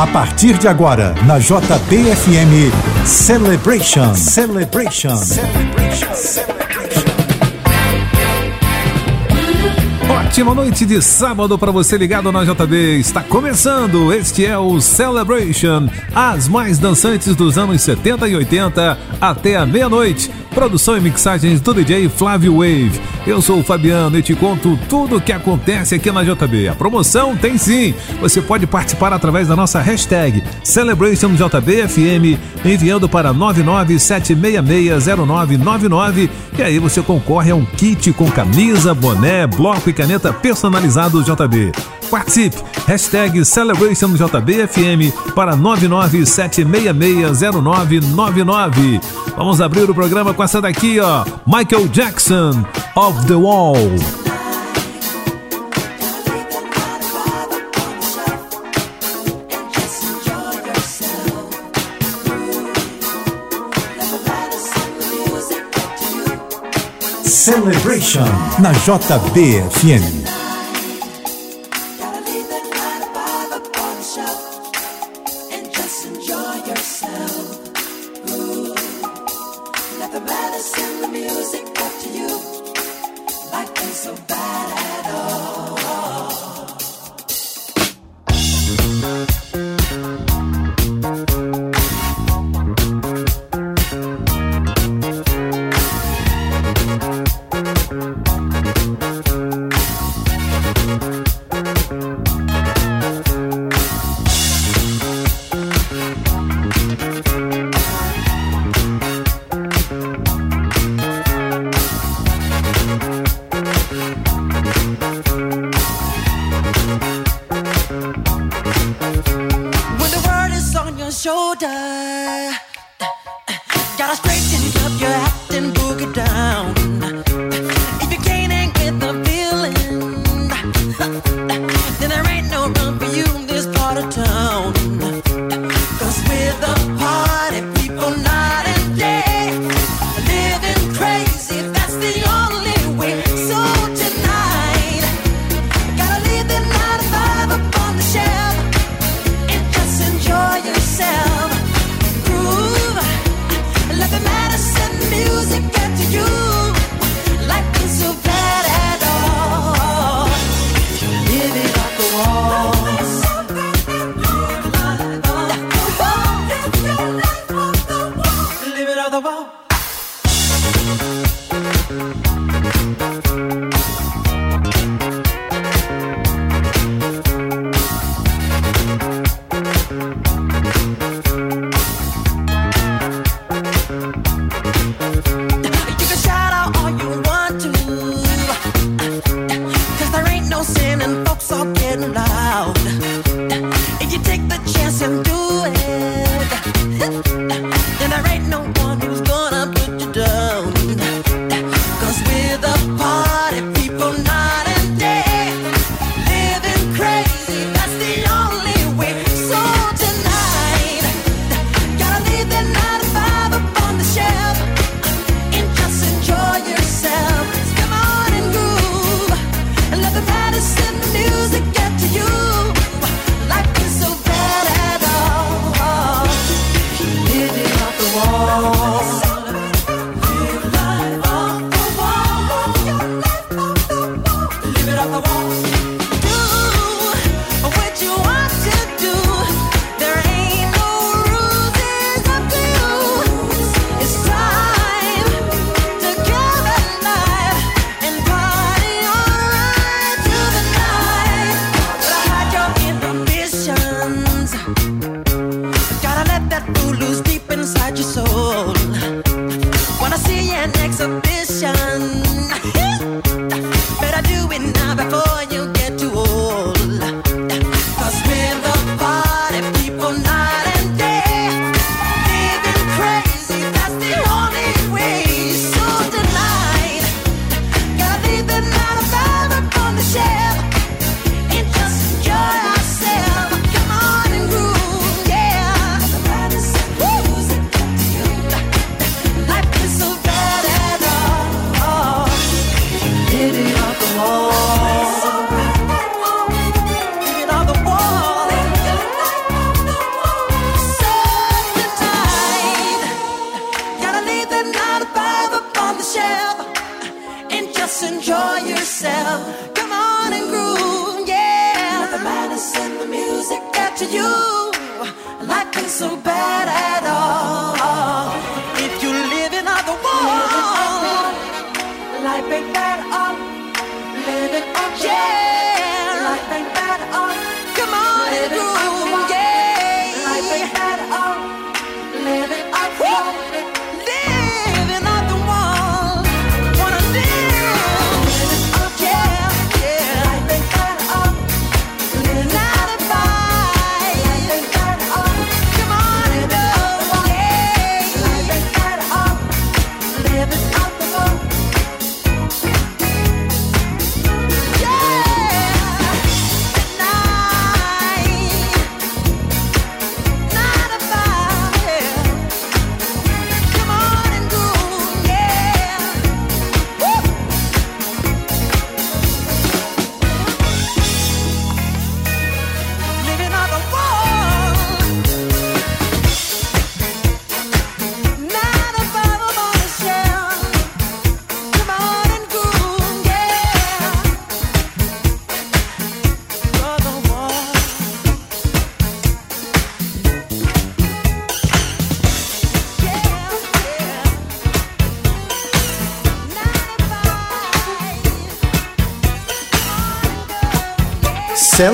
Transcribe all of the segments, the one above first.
A partir de agora, na JBFM Celebration. Celebration. Celebration. Celebration. Ótima noite de sábado para você ligado na JB. Está começando. Este é o Celebration, as mais dançantes dos anos 70 e 80 até a meia-noite. Produção e mixagens do DJ Flávio Wave. Eu sou o Fabiano e te conto tudo o que acontece aqui na JB. A promoção tem sim. Você pode participar através da nossa hashtag CelebrationJBFM, enviando para 997660999 e aí você concorre a um kit com camisa, boné, bloco e caneta personalizado JB. Participe! Hashtag CelebrationJBFM para 997660999. Vamos abrir o programa com essa daqui, ó. Michael Jackson, Of the Wall. Celebration na JBFM.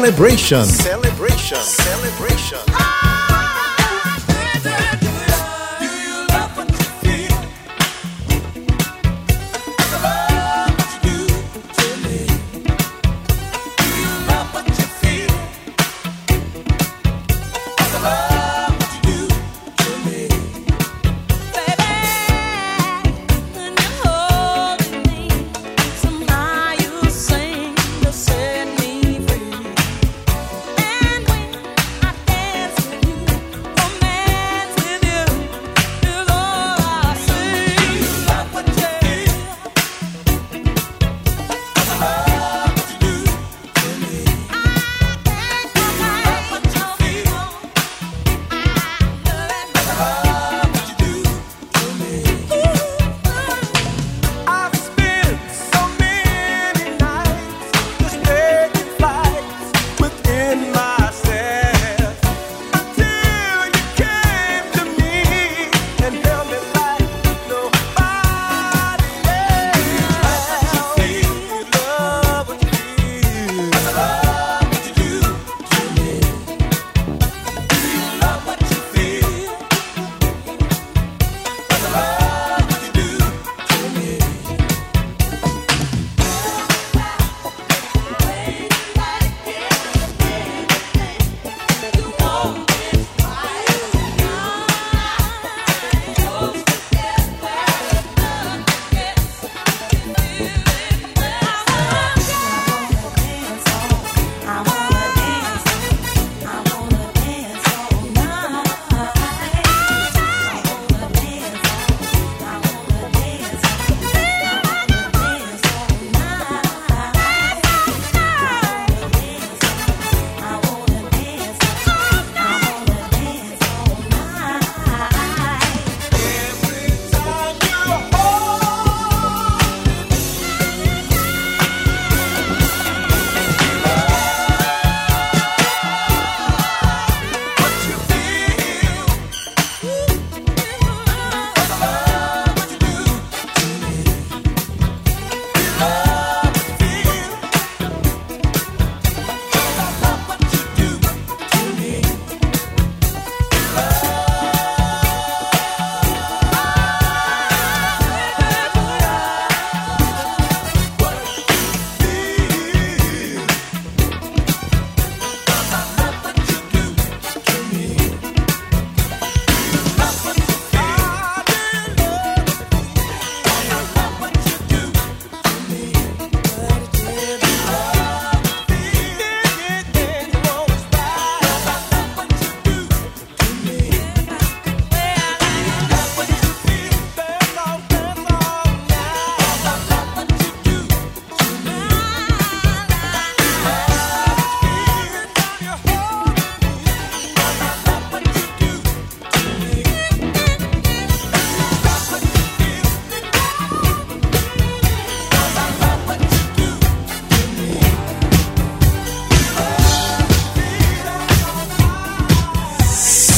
Celebration. Celebration.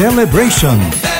Celebration.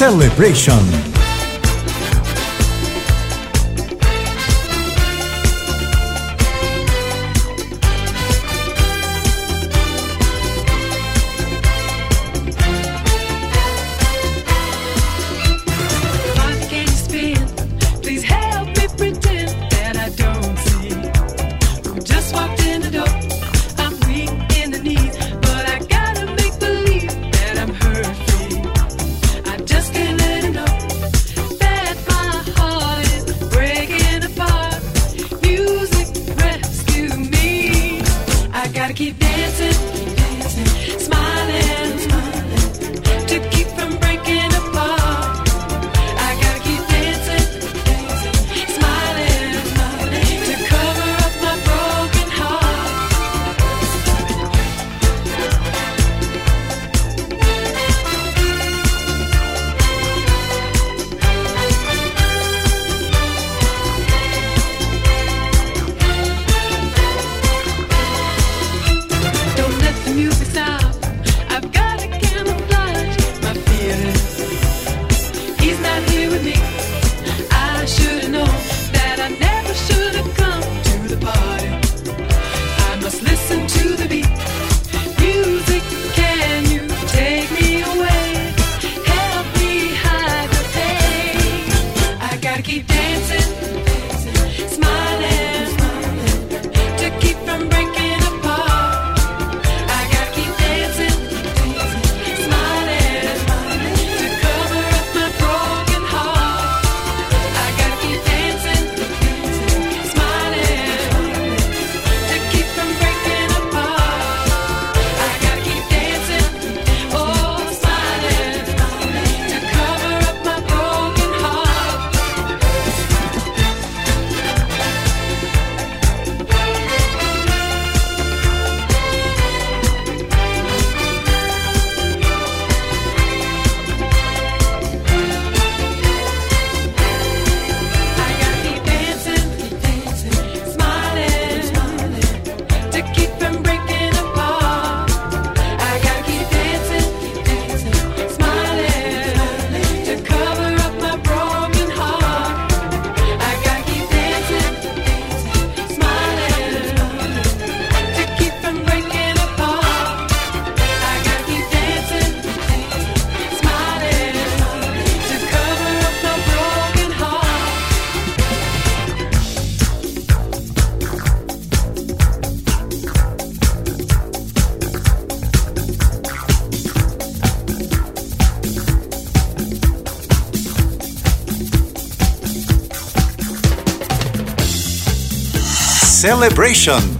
Celebration. Celebration.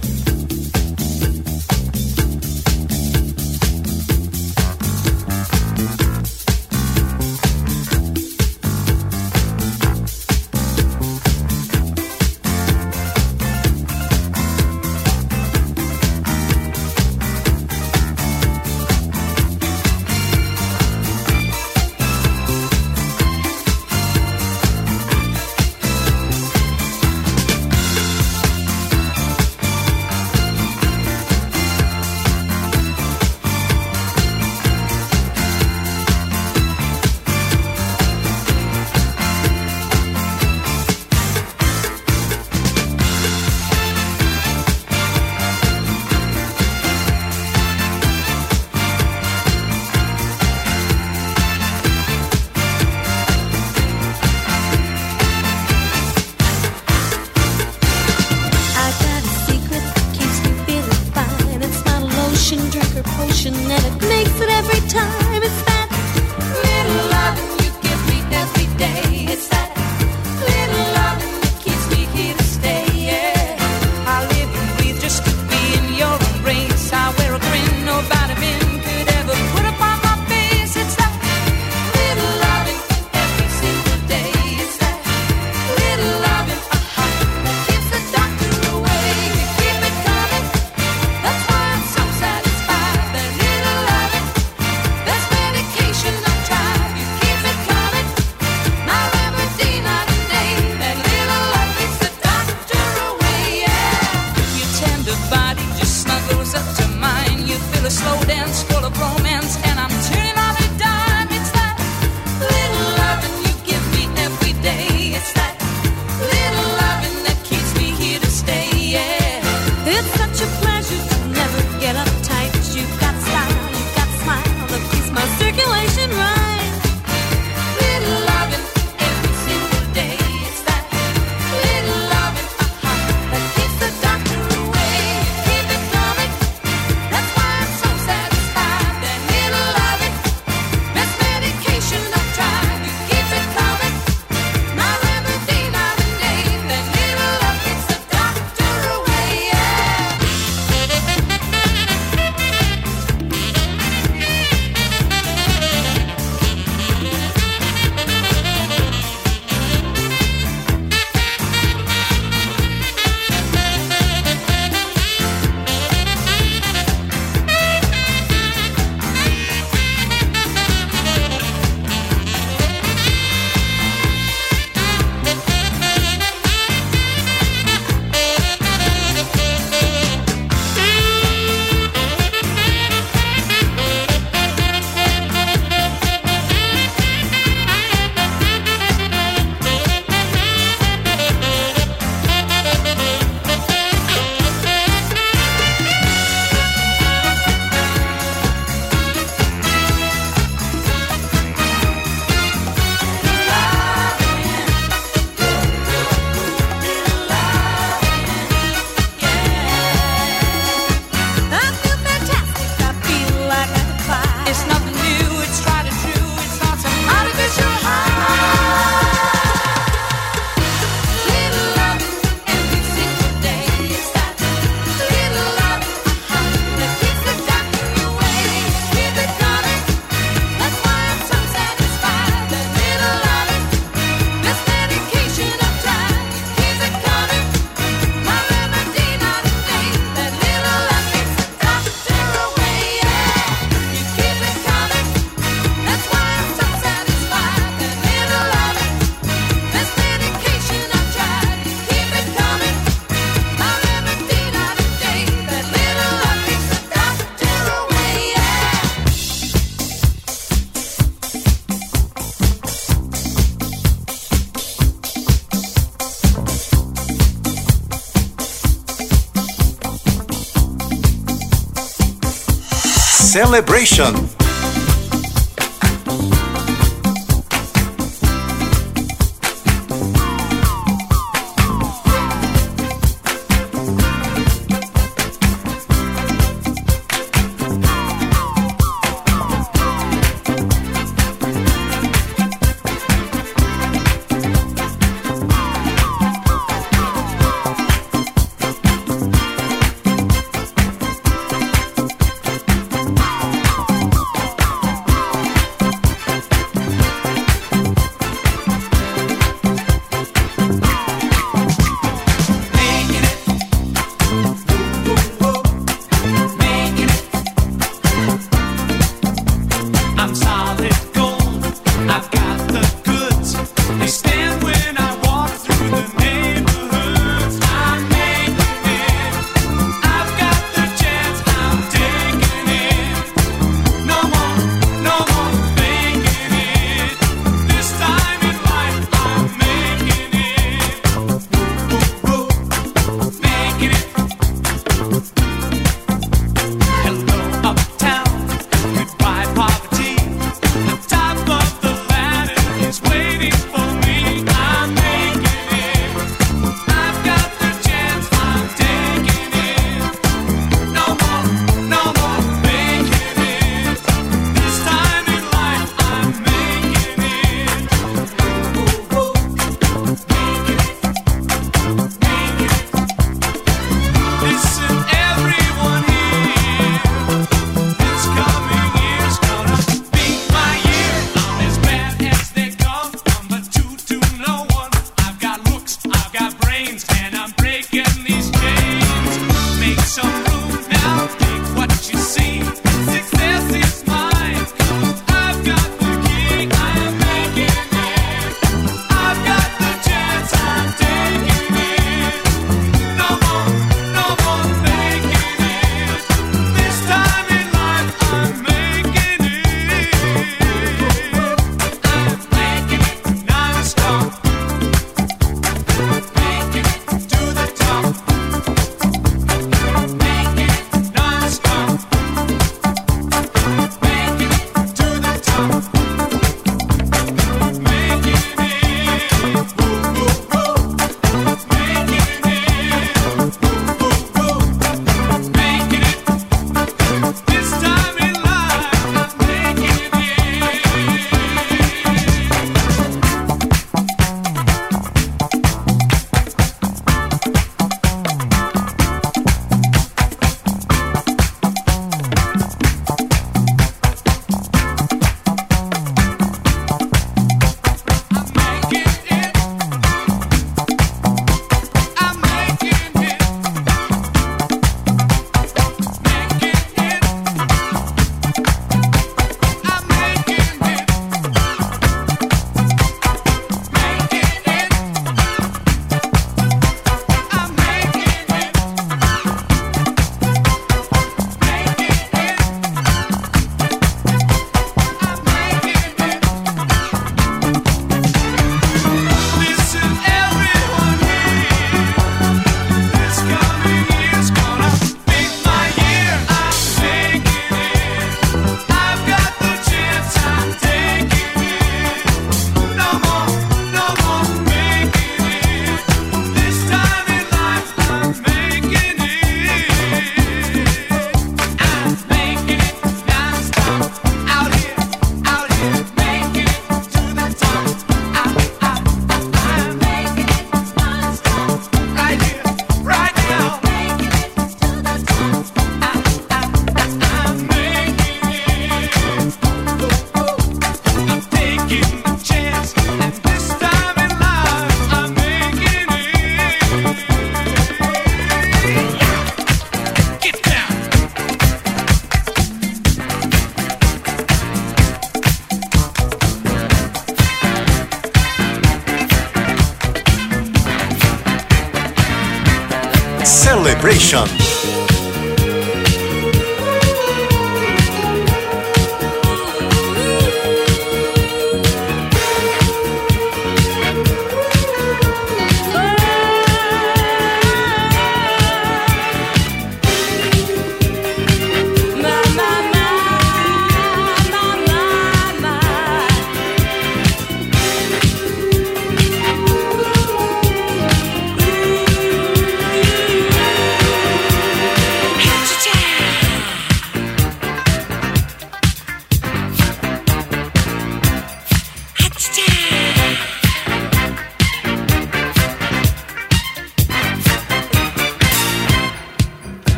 Celebration.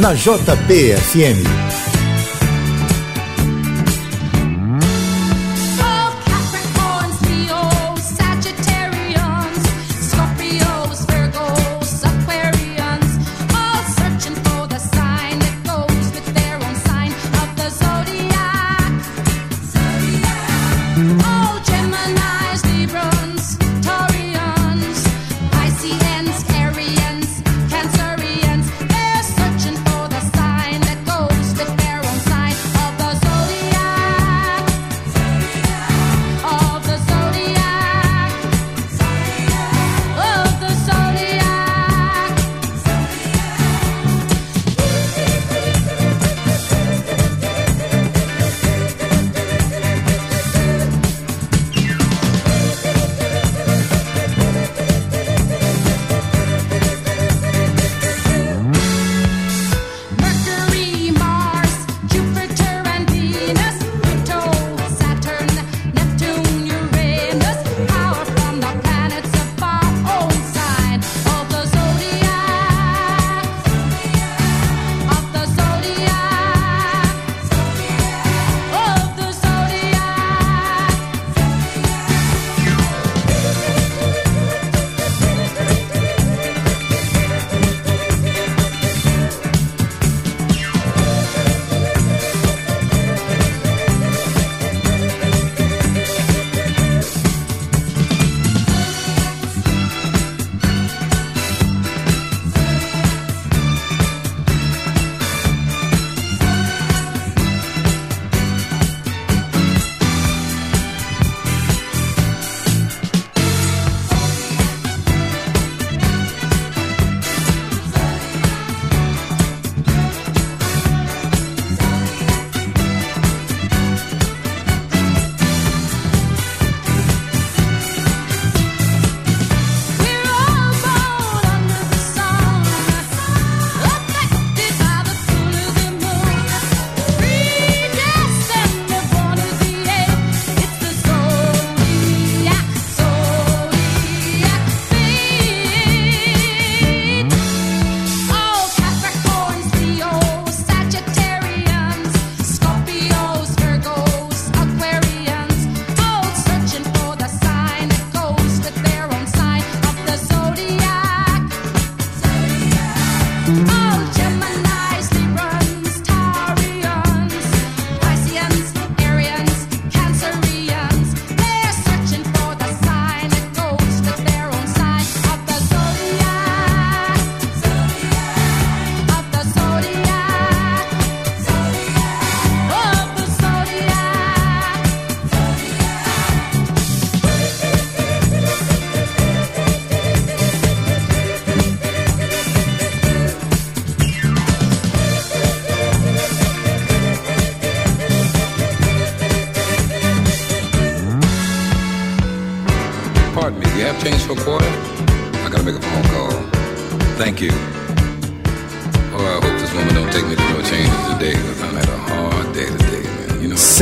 Na JBFM.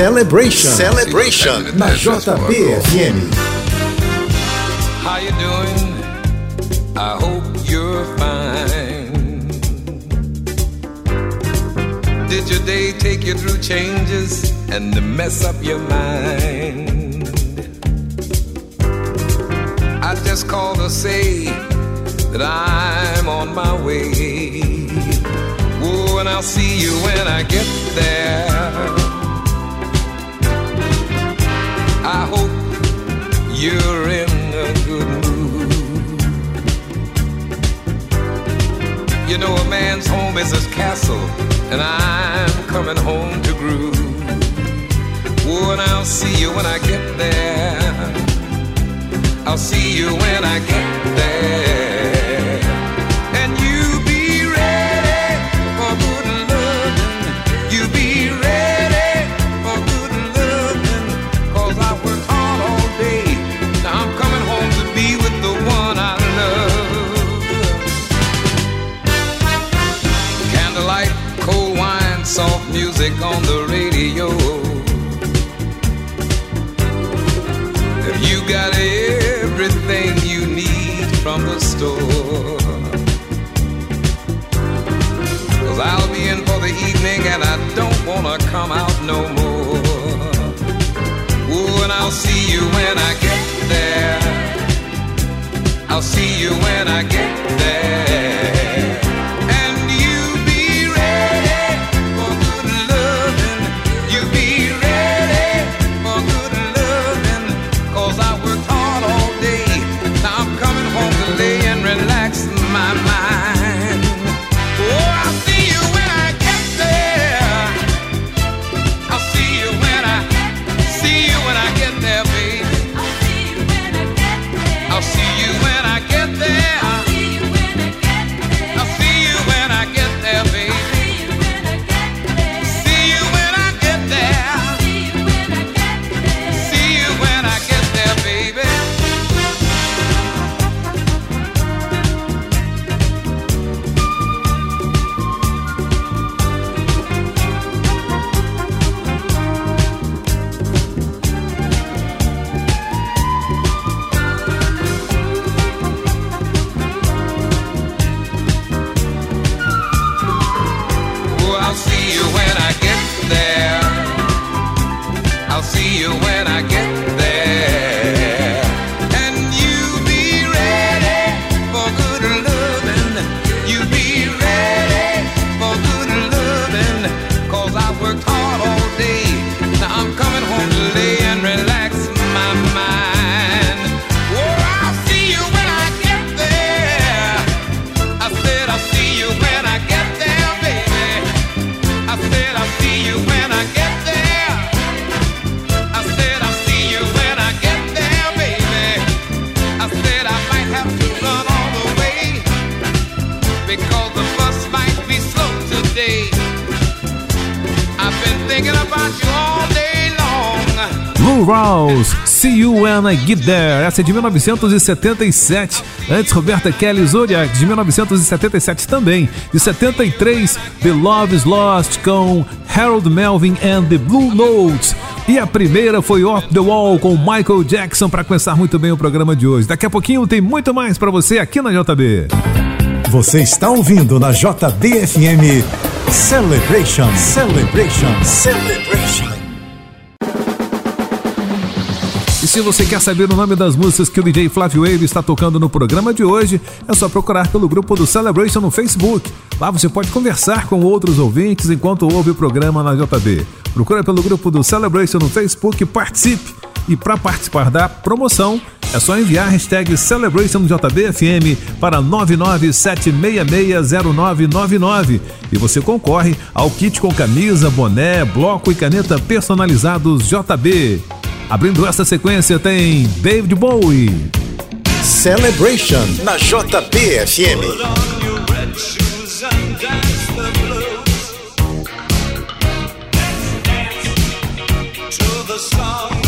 Celebration. Celebration. Na JBFM. How you doing? I hope you're fine. Did your day take you through changes and to mess up your mind? I just called to say that I'm on my way. Oh, and I'll see you when I get there. You're in a good mood. You know, a man's home is his castle, and I'm coming home to groove. Oh, and I'll see you when I get there. I'll see you when I get there. Store? Cause I'll be in for the evening and I don't wanna come out no more. Ooh, and I'll see you when I get there. I'll see you when I get there. Rawls, See You When I Get There. Essa é de 1977. Antes, Roberta Kelly Zodiac, de 1977 também. De 73, The Love is Lost, com Harold Melvin and the Blue Notes. E a primeira foi Off the Wall, com Michael Jackson, para começar muito bem o programa de hoje. Daqui a pouquinho tem muito mais para você aqui na JB. Você está ouvindo na JBFM Celebration. Celebration. Celebration. E se você quer saber o nome das músicas que o DJ Flávio Wave está tocando no programa de hoje, é só procurar pelo grupo do Celebration no Facebook. Lá você pode conversar com outros ouvintes enquanto ouve o programa na JB. Procura pelo grupo do Celebration no Facebook e participe. E para participar da promoção, é só enviar a hashtag CelebrationJBFM para 997660999 e você concorre ao kit com camisa, boné, bloco e caneta personalizados JB. Abrindo essa sequência tem David Bowie. Celebration na JBFM. The song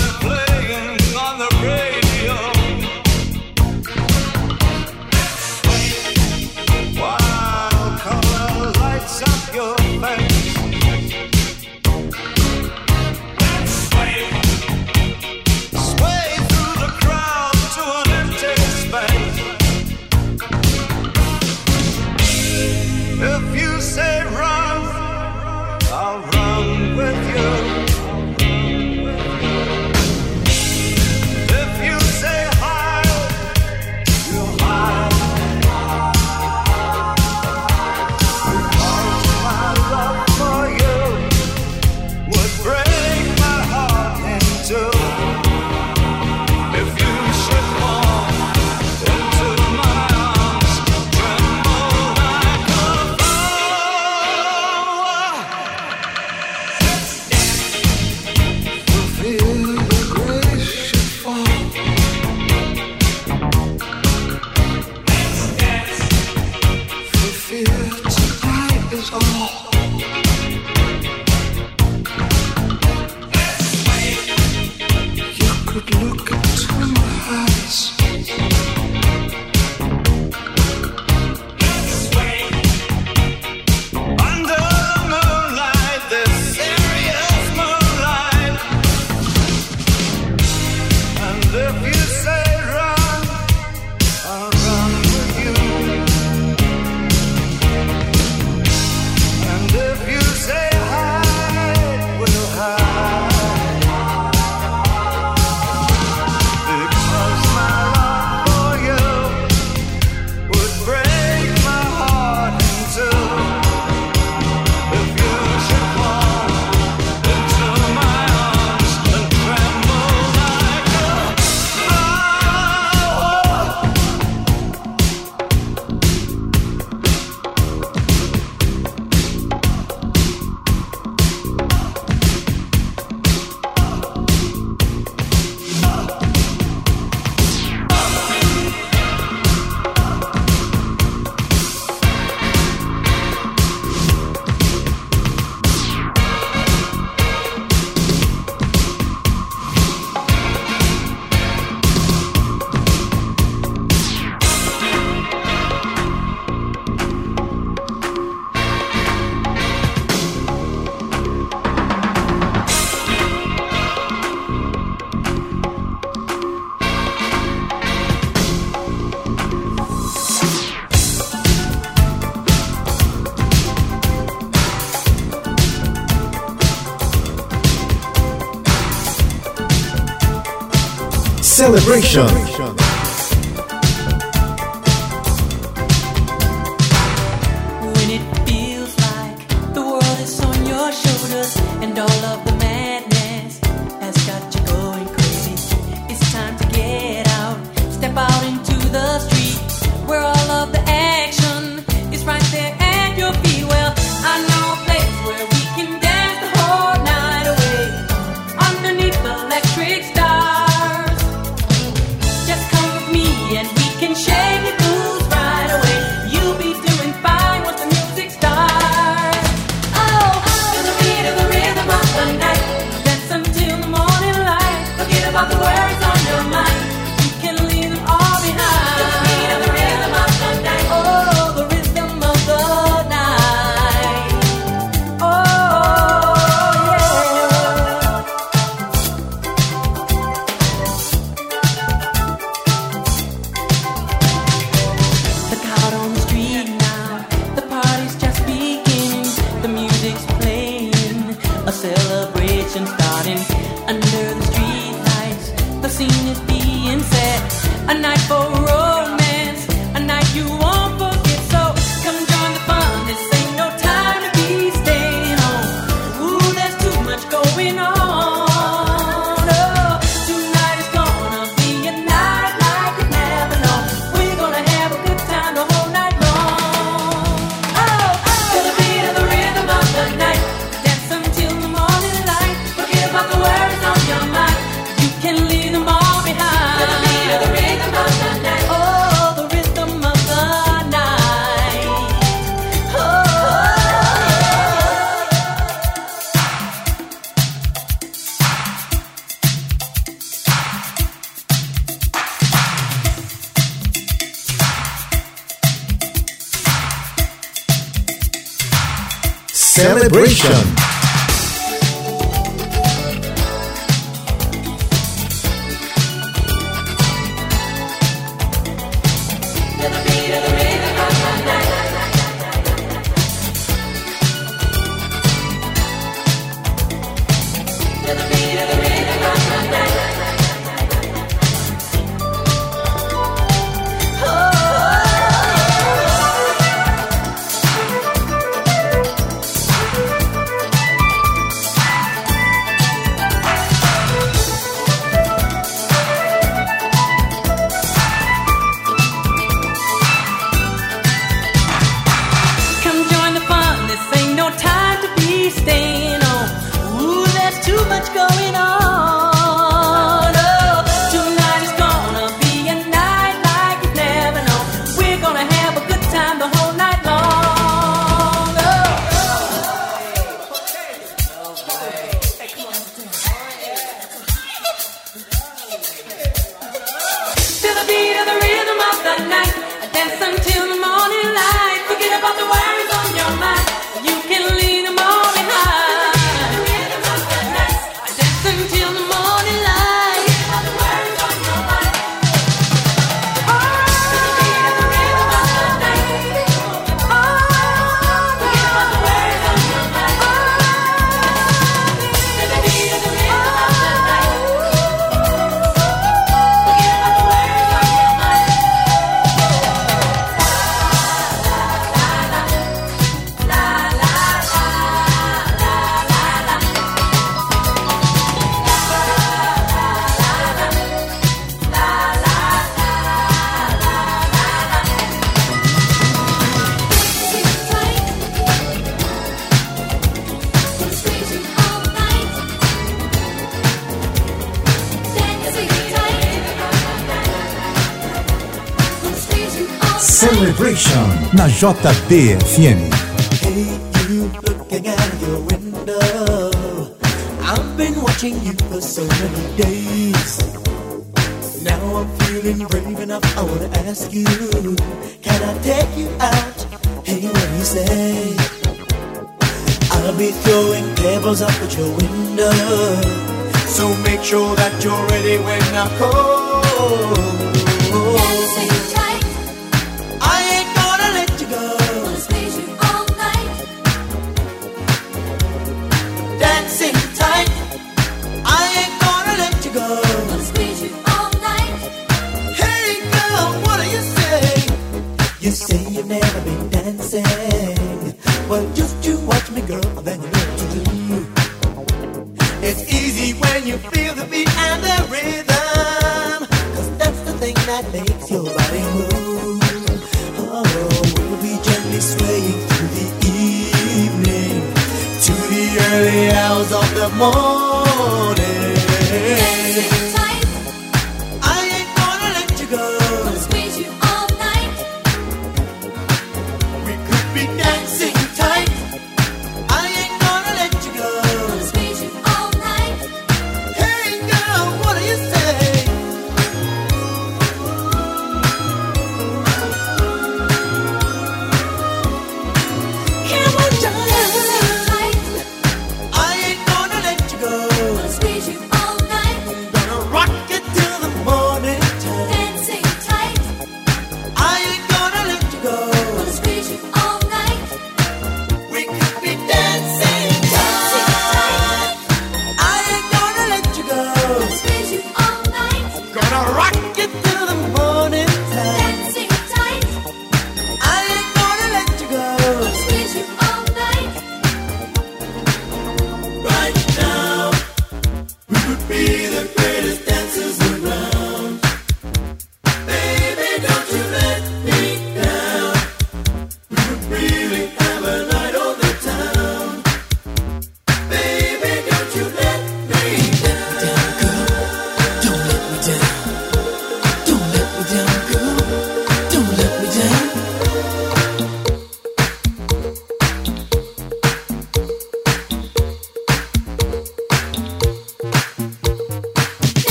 celebration. JBFM. I've been watching you for so many days. Now I'm feeling brave enough, I wanna ask you.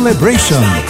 Celebration.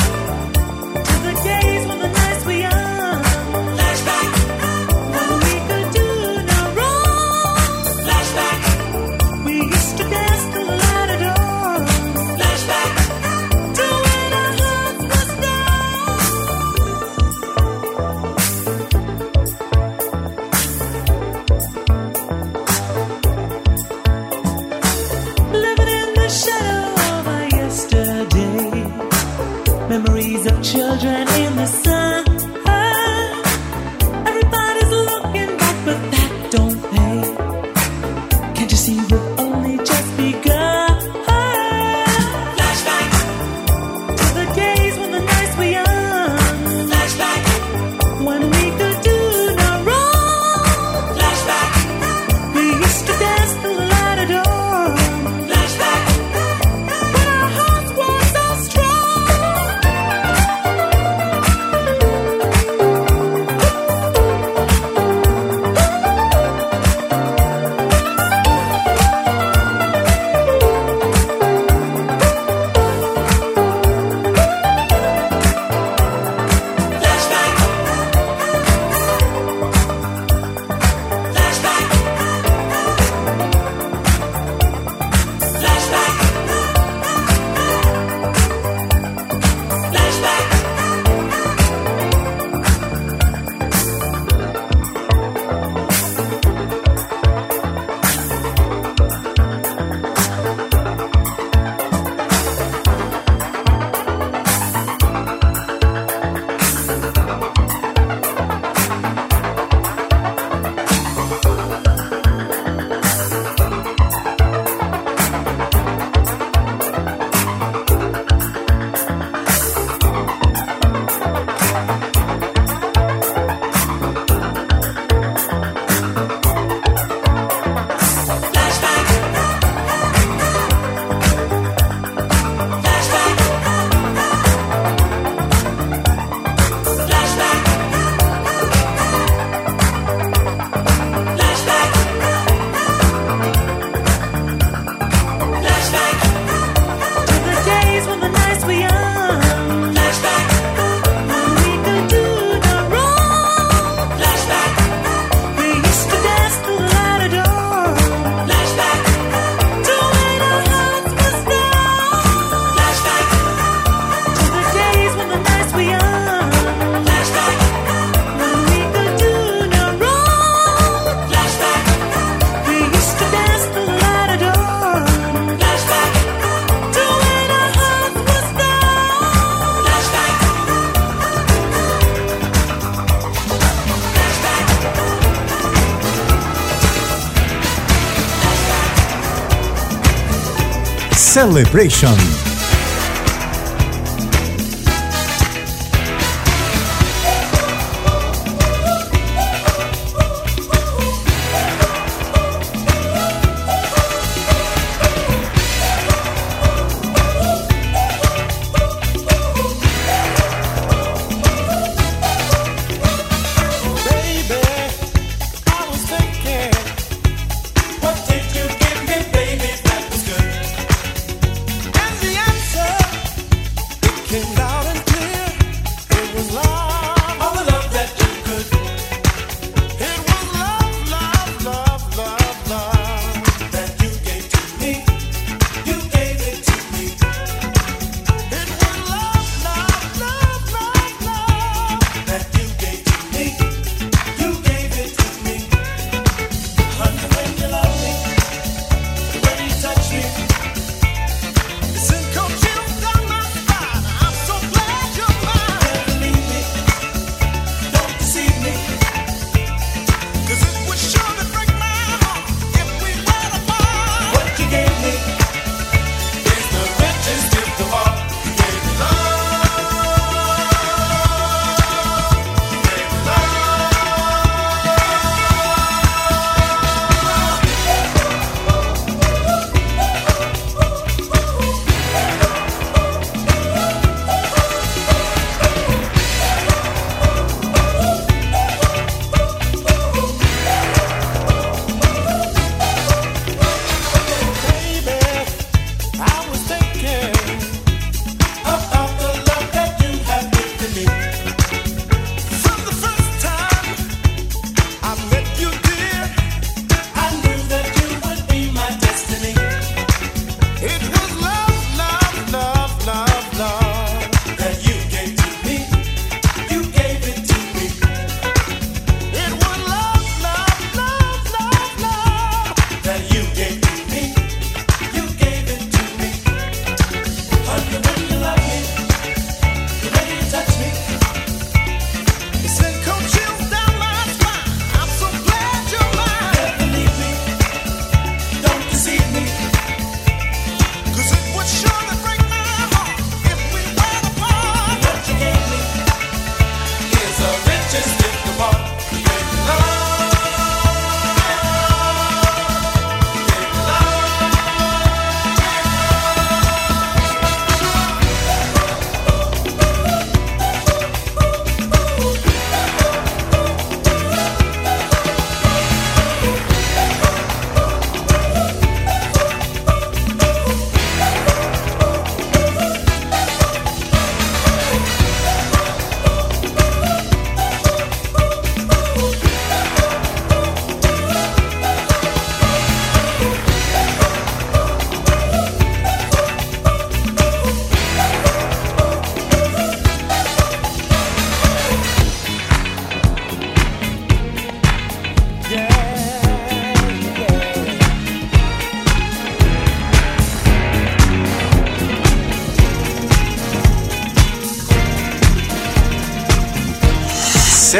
Celebration.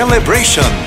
celebration.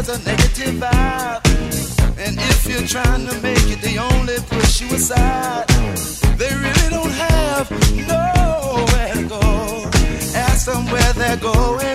has a negative vibe. And if you're trying to make it, they only push you aside. They really don't have nowhere to go. Ask them where they're going.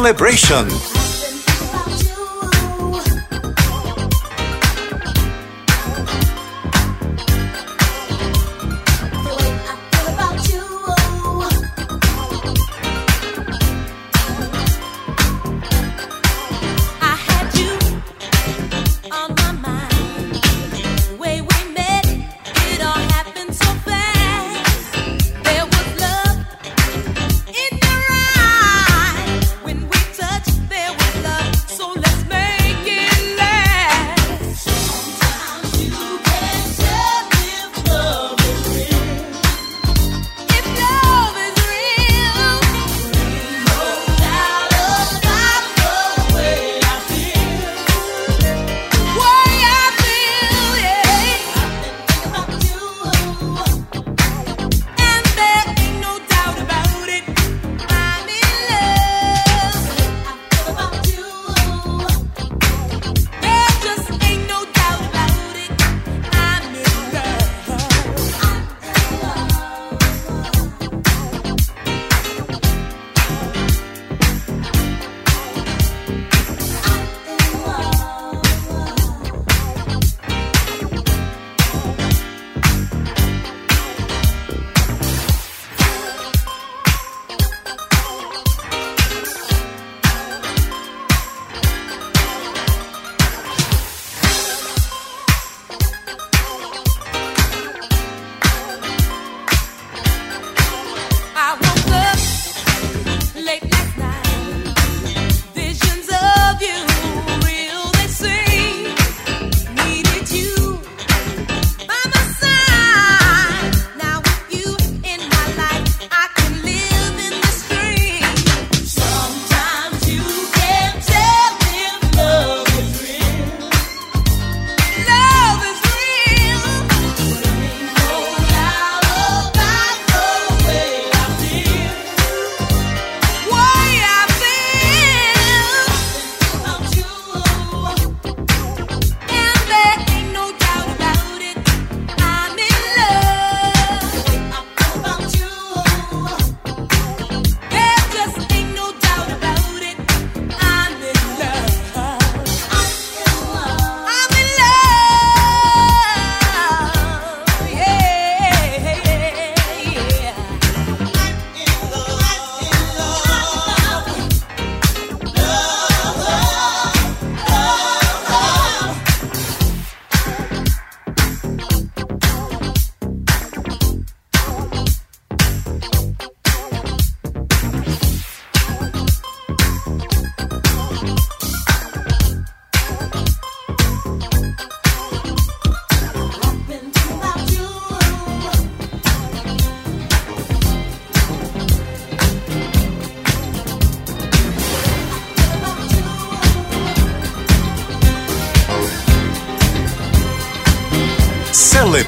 Celebration.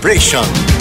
Celebration.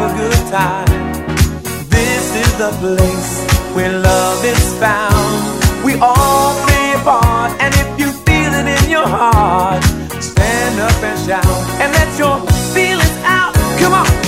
have a good time. This is the place where love is found. We all play a part, and if you feel it in your heart, stand up and shout and let your feelings out. Come on.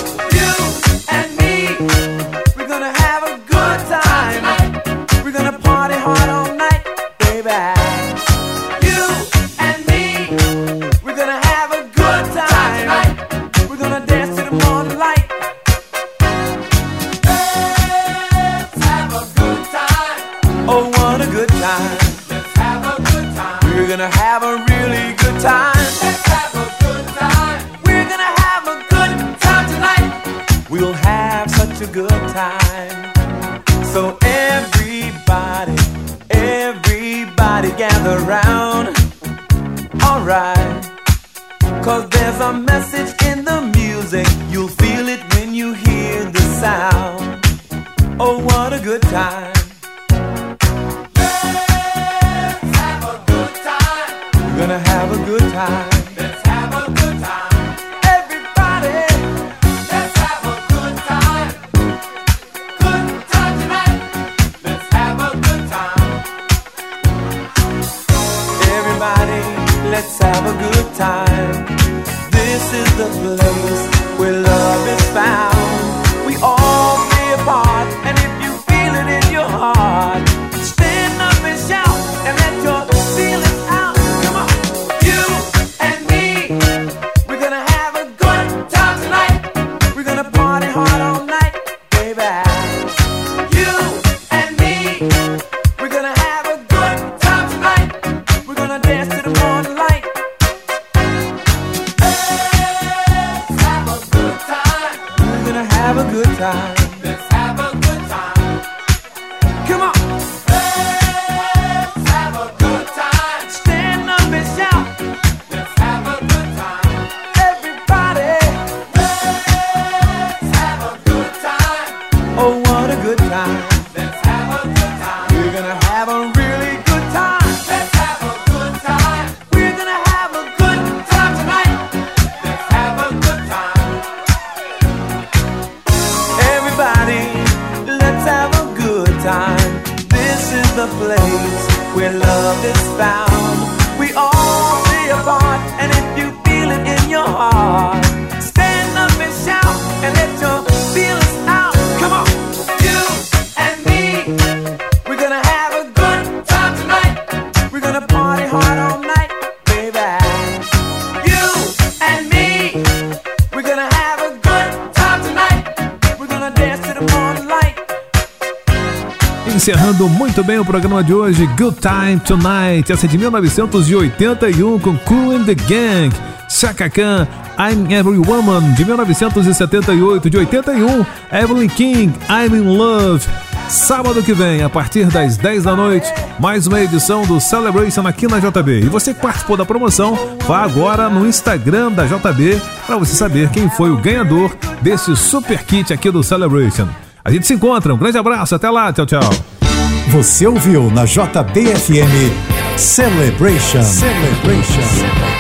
programa de hoje, Good Time Tonight, essa é de 1981 com Cool and the Gang, Chaka Khan, I'm Every Woman, de 1978, de 81, Evelyn King, I'm in Love. Sábado que vem, a partir das 10 da noite, mais uma edição do Celebration aqui na JB. E você que participou da promoção, vá agora no Instagram da JB para você saber quem foi o ganhador desse super kit aqui do Celebration. A gente se encontra, um grande abraço, até lá, tchau, tchau. Você ouviu na JBFM Celebration. Celebration.